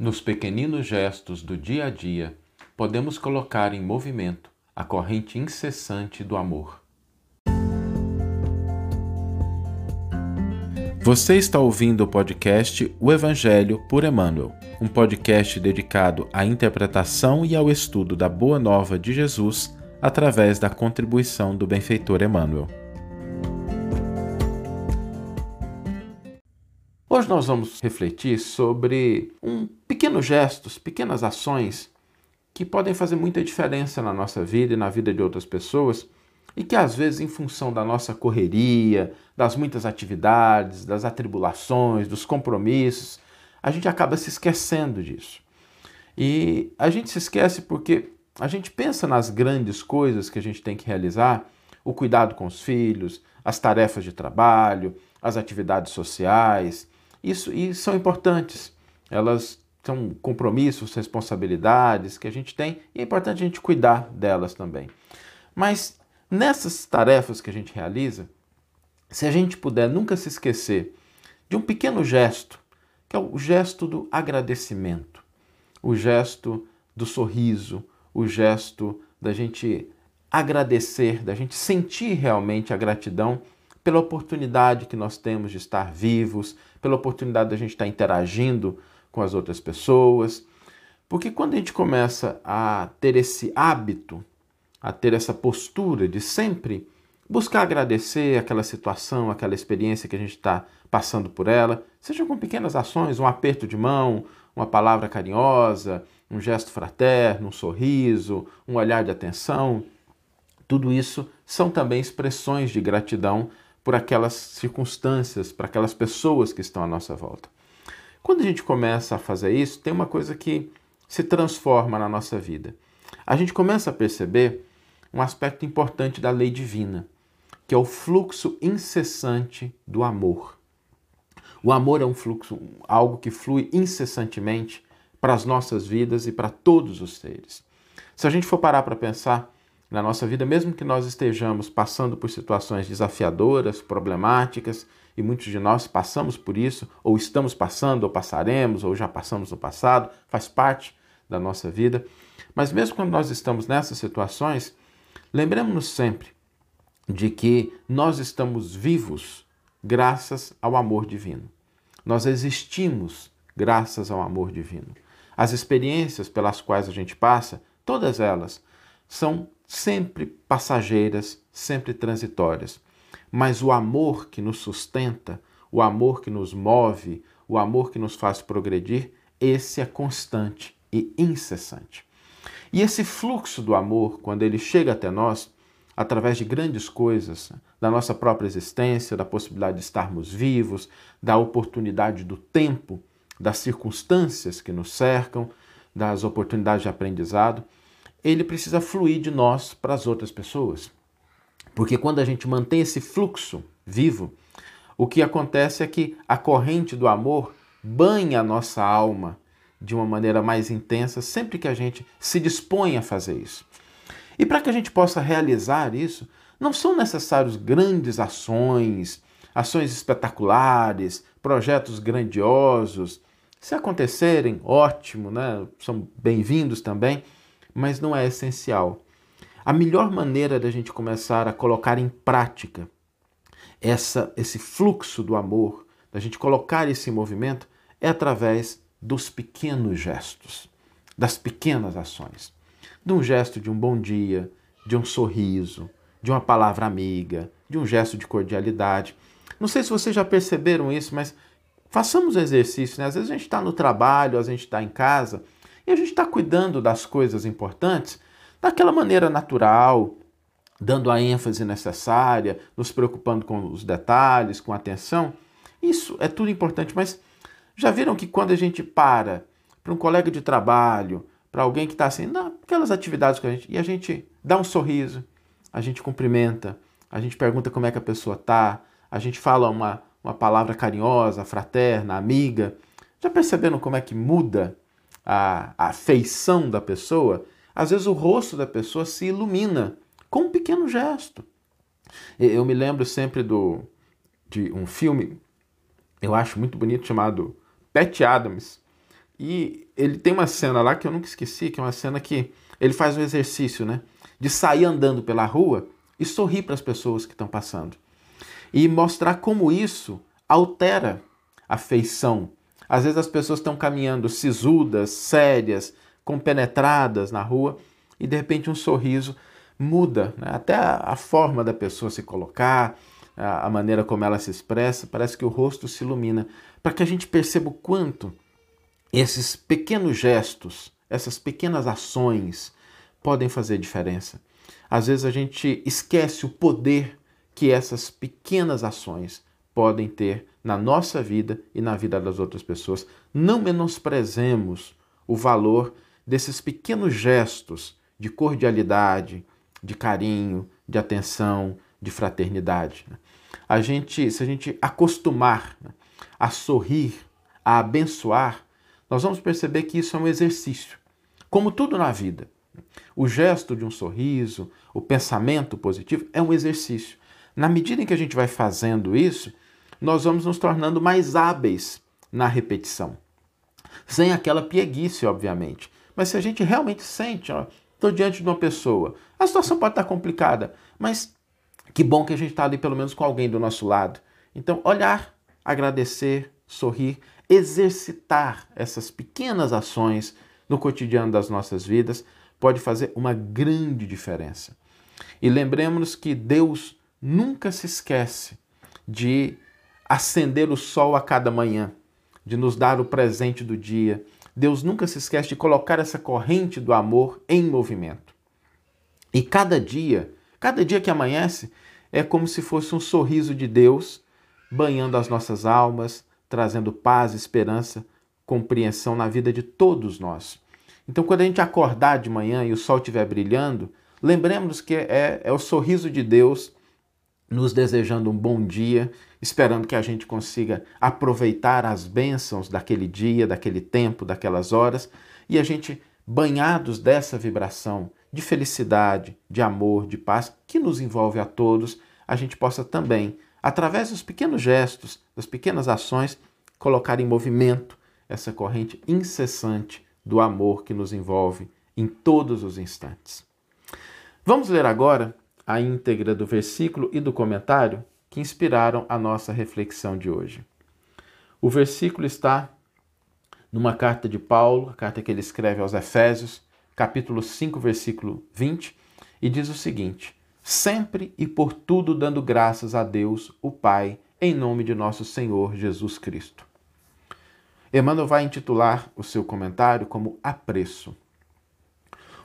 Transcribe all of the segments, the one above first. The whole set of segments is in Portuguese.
Nos pequeninos gestos do dia a dia, podemos colocar em movimento a corrente incessante do amor. Você está ouvindo o podcast O Evangelho por Emmanuel, um podcast dedicado à interpretação e ao estudo da Boa Nova de Jesus através da contribuição do benfeitor Emmanuel. Hoje nós vamos refletir sobre um pequenos gestos, pequenas ações que podem fazer muita diferença na nossa vida e na vida de outras pessoas e que às vezes em função da nossa correria, das muitas atividades, das atribulações, dos compromissos, a gente acaba se esquecendo disso. E a gente se esquece porque a gente pensa nas grandes coisas que a gente tem que realizar, o cuidado com os filhos, as tarefas de trabalho, as atividades sociais, isso, e são importantes. Elas são compromissos, responsabilidades que a gente tem e é importante a gente cuidar delas também. Mas nessas tarefas que a gente realiza, se a gente puder nunca se esquecer de um pequeno gesto, que é o gesto do agradecimento, o gesto do sorriso, o gesto da gente agradecer, da gente sentir realmente a gratidão pela oportunidade que nós temos de estar vivos, pela oportunidade de a gente estar interagindo com as outras pessoas. Porque quando a gente começa a ter esse hábito, a ter essa postura de sempre buscar agradecer aquela situação, aquela experiência que a gente está passando por ela, seja com pequenas ações, um aperto de mão, uma palavra carinhosa, um gesto fraterno, um sorriso, um olhar de atenção, tudo isso são também expressões de gratidão por aquelas circunstâncias, para aquelas pessoas que estão à nossa volta. Quando a gente começa a fazer isso, tem uma coisa que se transforma na nossa vida. A gente começa a perceber um aspecto importante da lei divina, que é o fluxo incessante do amor. O amor é um fluxo, algo que flui incessantemente para as nossas vidas e para todos os seres. Se a gente for parar para pensar, na nossa vida, mesmo que nós estejamos passando por situações desafiadoras, problemáticas, e muitos de nós passamos por isso, ou estamos passando, ou passaremos, ou já passamos no passado, faz parte da nossa vida. Mas mesmo quando nós estamos nessas situações, lembremos-nos sempre de que nós estamos vivos graças ao amor divino. Nós existimos graças ao amor divino. As experiências pelas quais a gente passa, todas elas, são sempre passageiras, sempre transitórias. Mas o amor que nos sustenta, o amor que nos move, o amor que nos faz progredir, esse é constante e incessante. E esse fluxo do amor, quando ele chega até nós, através de grandes coisas, da nossa própria existência, da possibilidade de estarmos vivos, da oportunidade do tempo, das circunstâncias que nos cercam, das oportunidades de aprendizado, ele precisa fluir de nós para as outras pessoas. Porque quando a gente mantém esse fluxo vivo, o que acontece é que a corrente do amor banha a nossa alma de uma maneira mais intensa sempre que a gente se dispõe a fazer isso. E para que a gente possa realizar isso, não são necessários grandes ações, ações espetaculares, projetos grandiosos. Se acontecerem, ótimo, né? são bem-vindos também mas não é essencial. A melhor maneira da gente começar a colocar em prática essa, esse fluxo do amor, da gente colocar esse movimento, é através dos pequenos gestos, das pequenas ações. De um gesto de um bom dia, de um sorriso, de uma palavra amiga, de um gesto de cordialidade. Não sei se vocês já perceberam isso, mas façamos exercício. Né? Às vezes a gente está no trabalho, às vezes a gente está em casa e a gente está cuidando das coisas importantes daquela maneira natural, dando a ênfase necessária, nos preocupando com os detalhes, com atenção. Isso é tudo importante, mas já viram que quando a gente para para um colega de trabalho, para alguém que está assim, naquelas atividades com a gente, e a gente dá um sorriso, a gente cumprimenta, a gente pergunta como é que a pessoa está, a gente fala uma, uma palavra carinhosa, fraterna, amiga. Já perceberam como é que muda a, a feição da pessoa, às vezes o rosto da pessoa se ilumina com um pequeno gesto. Eu me lembro sempre do, de um filme, eu acho muito bonito, chamado Pat Adams, E ele tem uma cena lá que eu nunca esqueci, que é uma cena que ele faz um exercício, né? De sair andando pela rua e sorrir para as pessoas que estão passando. E mostrar como isso altera a feição. Às vezes as pessoas estão caminhando sisudas, sérias, compenetradas na rua e de repente um sorriso muda, né? até a, forma da pessoa se colocar, a, a maneira como ela se expressa, parece que o rosto se ilumina, para que a gente perceba o quanto esses pequenos gestos, essas pequenas ações podem fazer diferença. Às vezes a gente esquece o poder que essas pequenas ações podem ter na nossa vida e na vida das outras pessoas. Não menosprezemos o valor desses pequenos gestos de cordialidade, de carinho, de atenção, de fraternidade. Né? A gente, se a gente acostumar né, a sorrir, a abençoar, nós vamos perceber que isso é um exercício. Como tudo na vida, o gesto de um sorriso, o pensamento positivo é um exercício. Na medida em que a gente vai fazendo isso, nós vamos nos tornando mais hábeis na repetição. Sem aquela pieguice, obviamente. Mas se a gente realmente sente, estou diante de uma pessoa, a situação pode estar complicada, mas que bom que a gente está ali pelo menos com alguém do nosso lado. Então, olhar, agradecer, sorrir, exercitar essas pequenas ações no cotidiano das nossas vidas pode fazer uma grande diferença. E lembremos que Deus nunca se esquece de acender o sol a cada manhã, de nos dar o presente do dia. Deus nunca se esquece de colocar essa corrente do amor em movimento. E cada dia, cada dia que amanhece, é como se fosse um sorriso de Deus banhando as nossas almas, trazendo paz, esperança, compreensão na vida de todos nós. Então, quando a gente acordar de manhã e o sol estiver brilhando, lembremos que é, é o sorriso de Deus nos desejando um bom dia, esperando que a gente consiga aproveitar as bênçãos daquele dia, daquele tempo, daquelas horas, e a gente, banhados dessa vibração de felicidade, de amor, de paz, que nos envolve a todos, a gente possa também através dos pequenos gestos, das pequenas ações, colocar em movimento essa corrente incessante do amor que nos envolve em todos os instantes. Vamos ler agora a íntegra do versículo e do comentário que inspiraram a nossa reflexão de hoje. O versículo está numa carta de Paulo, a carta que ele escreve aos Efésios, capítulo 5, versículo 20, e diz o seguinte: sempre e por tudo dando graças a Deus, o Pai, em nome de nosso Senhor Jesus Cristo. Emmanuel vai intitular o seu comentário como Apreço.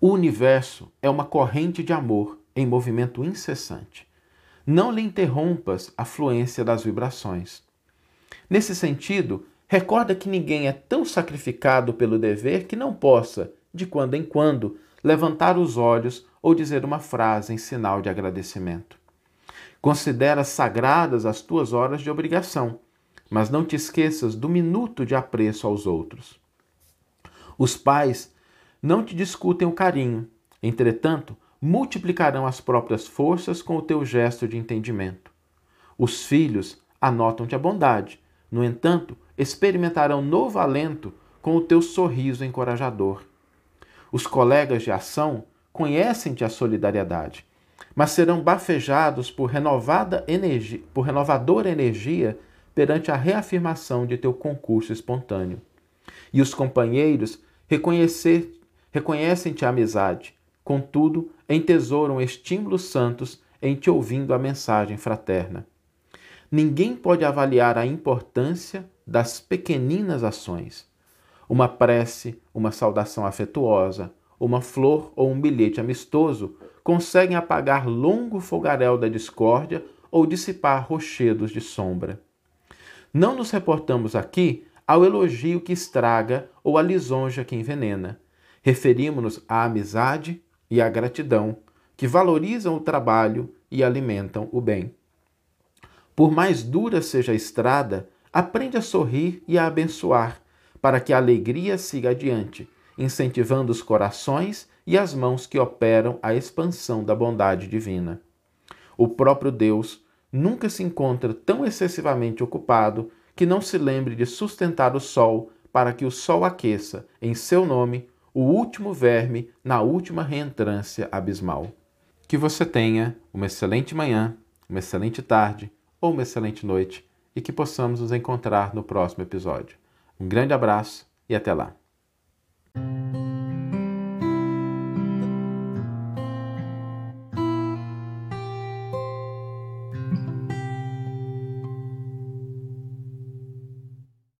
O universo é uma corrente de amor em movimento incessante. Não lhe interrompas a fluência das vibrações. Nesse sentido, recorda que ninguém é tão sacrificado pelo dever que não possa, de quando em quando, levantar os olhos ou dizer uma frase em sinal de agradecimento. Considera sagradas as tuas horas de obrigação, mas não te esqueças do minuto de apreço aos outros. Os pais não te discutem o carinho, entretanto, multiplicarão as próprias forças com o teu gesto de entendimento. Os filhos anotam-te a bondade, no entanto, experimentarão novo alento com o teu sorriso encorajador. Os colegas de ação conhecem-te a solidariedade, mas serão bafejados por, renovada energia, por renovadora energia perante a reafirmação de teu concurso espontâneo. E os companheiros reconhecem-te a amizade, contudo, entesouram estímulos santos em te ouvindo a mensagem fraterna. Ninguém pode avaliar a importância das pequeninas ações. Uma prece, uma saudação afetuosa, uma flor ou um bilhete amistoso conseguem apagar longo fogaréu da discórdia ou dissipar rochedos de sombra. Não nos reportamos aqui ao elogio que estraga ou à lisonja que envenena. Referimos-nos à amizade e à gratidão, que valorizam o trabalho e alimentam o bem. Por mais dura seja a estrada, aprende a sorrir e a abençoar, para que a alegria siga adiante incentivando os corações e as mãos que operam a expansão da bondade divina. O próprio Deus nunca se encontra tão excessivamente ocupado que não se lembre de sustentar o sol para que o sol aqueça, em seu nome, o último verme na última reentrância abismal. Que você tenha uma excelente manhã, uma excelente tarde ou uma excelente noite e que possamos nos encontrar no próximo episódio. Um grande abraço e até lá!